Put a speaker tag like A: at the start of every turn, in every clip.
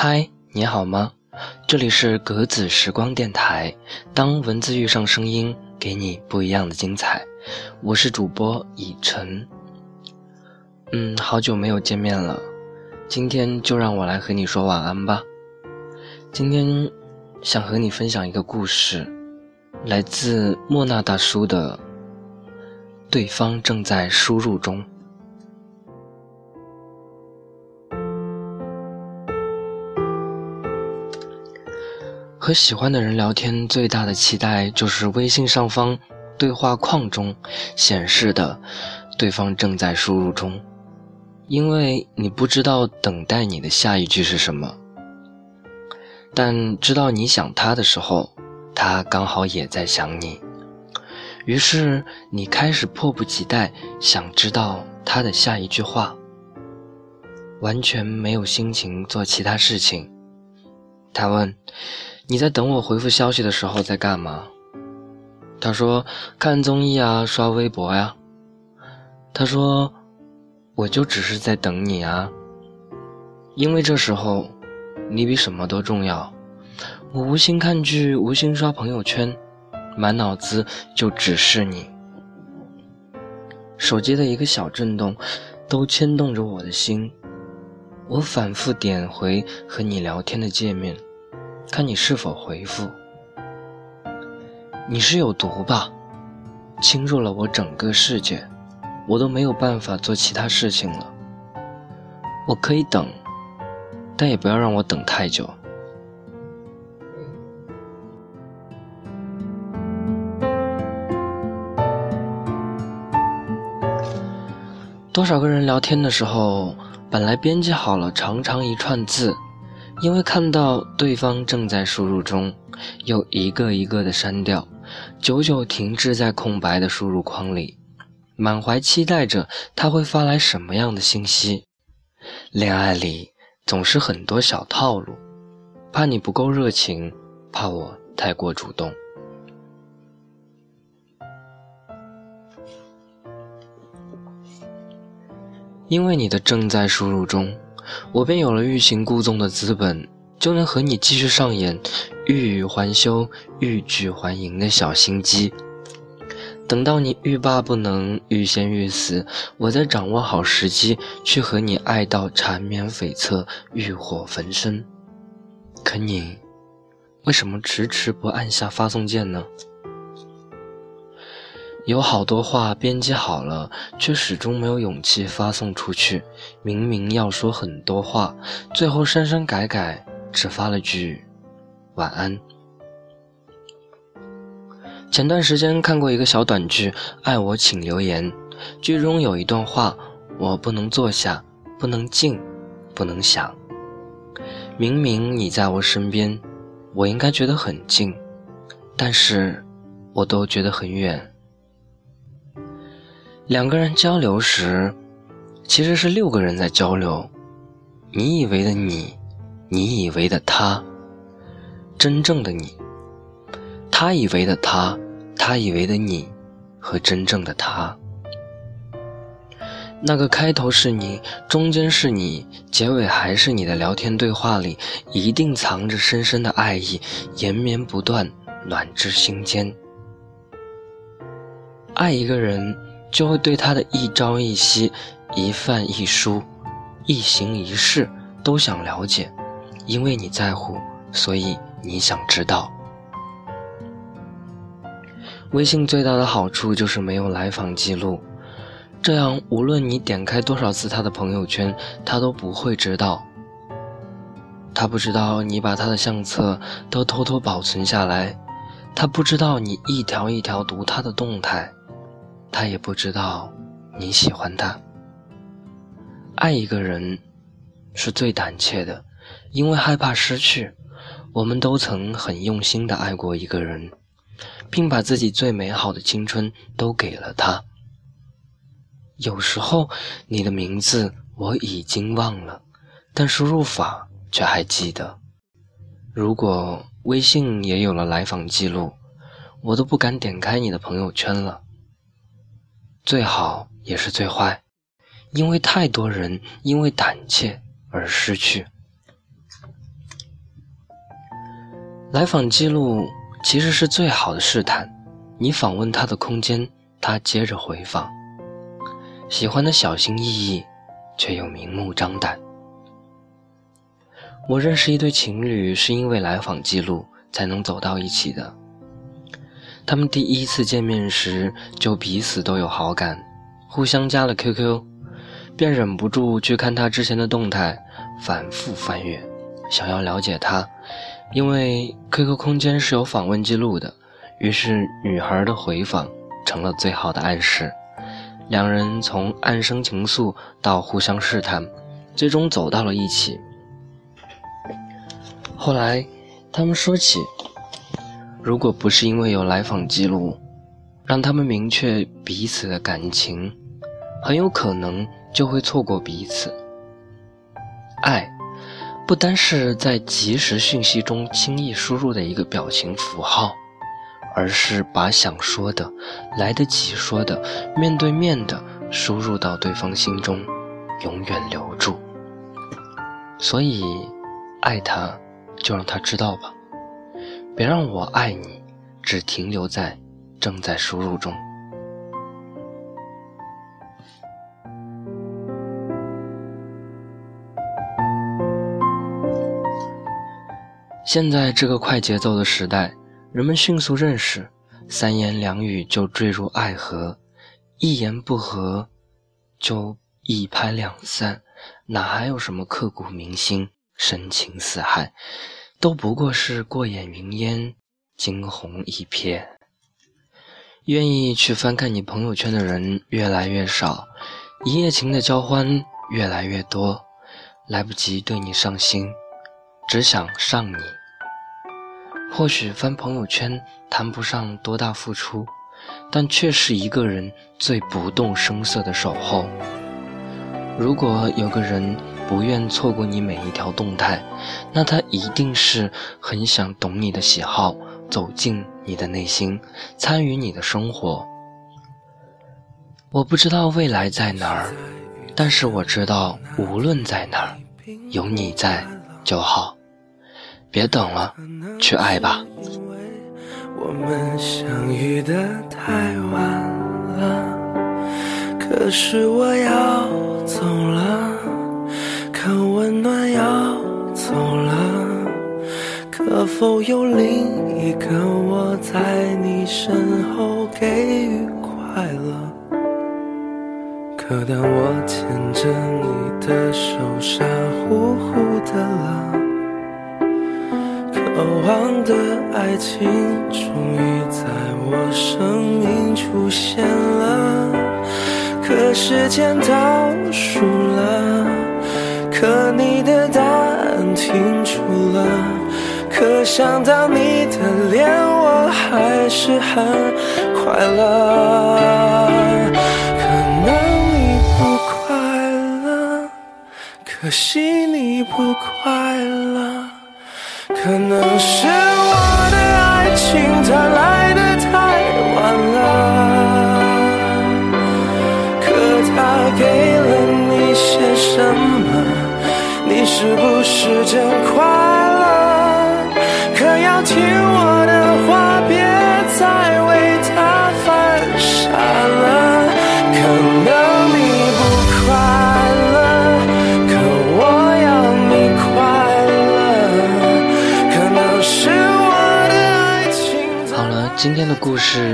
A: 嗨，你好吗？这里是格子时光电台。当文字遇上声音，给你不一样的精彩。我是主播以晨。嗯，好久没有见面了，今天就让我来和你说晚安吧。今天想和你分享一个故事，来自莫那大叔的。对方正在输入中。和喜欢的人聊天，最大的期待就是微信上方对话框中显示的“对方正在输入中”，因为你不知道等待你的下一句是什么，但知道你想他的时候，他刚好也在想你。于是你开始迫不及待想知道他的下一句话，完全没有心情做其他事情。他问：“你在等我回复消息的时候在干嘛？”他说：“看综艺啊，刷微博呀。”他说：“我就只是在等你啊，因为这时候你比什么都重要。我无心看剧，无心刷朋友圈。”满脑子就只是你，手机的一个小震动，都牵动着我的心。我反复点回和你聊天的界面，看你是否回复。你是有毒吧？侵入了我整个世界，我都没有办法做其他事情了。我可以等，但也不要让我等太久。多少个人聊天的时候，本来编辑好了长长一串字，因为看到对方正在输入中，又一个一个的删掉，久久停滞在空白的输入框里，满怀期待着他会发来什么样的信息。恋爱里总是很多小套路，怕你不够热情，怕我太过主动。因为你的正在输入中，我便有了欲擒故纵的资本，就能和你继续上演欲语还休、欲拒还迎的小心机。等到你欲罢不能、欲仙欲死，我再掌握好时机，去和你爱到缠绵悱恻、欲火焚身。可你，为什么迟迟不按下发送键呢？有好多话编辑好了，却始终没有勇气发送出去。明明要说很多话，最后删删改改，只发了句“晚安”。前段时间看过一个小短剧《爱我请留言》，剧中有一段话：“我不能坐下，不能静，不能想。明明你在我身边，我应该觉得很近，但是我都觉得很远。”两个人交流时，其实是六个人在交流。你以为的你，你以为的他，真正的你，他以为的他，他以为的你，和真正的他。那个开头是你，中间是你，结尾还是你的聊天对话里，一定藏着深深的爱意，延绵不断，暖至心间。爱一个人。就会对他的一朝一夕、一饭一书、一行一事都想了解，因为你在乎，所以你想知道。微信最大的好处就是没有来访记录，这样无论你点开多少次他的朋友圈，他都不会知道。他不知道你把他的相册都偷偷保存下来，他不知道你一条一条读他的动态。他也不知道你喜欢他。爱一个人是最胆怯的，因为害怕失去。我们都曾很用心的爱过一个人，并把自己最美好的青春都给了他。有时候你的名字我已经忘了，但输入法却还记得。如果微信也有了来访记录，我都不敢点开你的朋友圈了。最好也是最坏，因为太多人因为胆怯而失去。来访记录其实是最好的试探。你访问他的空间，他接着回访。喜欢的小心翼翼，却又明目张胆。我认识一对情侣，是因为来访记录才能走到一起的。他们第一次见面时就彼此都有好感，互相加了 QQ，便忍不住去看他之前的动态，反复翻阅，想要了解他。因为 QQ 空间是有访问记录的，于是女孩的回访成了最好的暗示。两人从暗生情愫到互相试探，最终走到了一起。后来，他们说起，如果不是因为有来访记录，让他们明确彼此的感情，很有可能就会错过彼此。爱。不单是在即时讯息中轻易输入的一个表情符号，而是把想说的、来得及说的、面对面的输入到对方心中，永远留住。所以，爱他，就让他知道吧，别让我爱你只停留在正在输入中。现在这个快节奏的时代，人们迅速认识，三言两语就坠入爱河，一言不合就一拍两散，哪还有什么刻骨铭心、深情似海？都不过是过眼云烟、惊鸿一瞥。愿意去翻看你朋友圈的人越来越少，一夜情的交欢越来越多，来不及对你上心，只想上你。或许翻朋友圈谈不上多大付出，但却是一个人最不动声色的守候。如果有个人不愿错过你每一条动态，那他一定是很想懂你的喜好，走进你的内心，参与你的生活。我不知道未来在哪儿，但是我知道无论在哪儿，有你在就好。别等了，去爱吧。
B: 我们相遇的太晚了，可是我要走了，温暖要走了，可否有另一个我在你身后给予快乐？可当我牵着你的手，傻乎乎的了。渴望的爱情终于在我生命出现了，可时间倒数了，可你的答案停住了，可想到你的脸我还是很快乐。可能你不快乐，可惜你不快乐。可能是我的爱情它来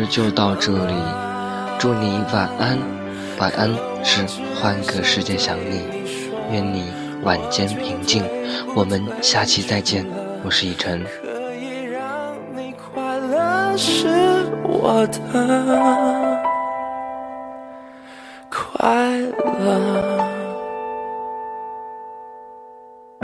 A: 就到这里，祝你晚安，晚安是换个世界想你，愿你晚间平静，我们下期再见，我是以晨。
B: 快乐。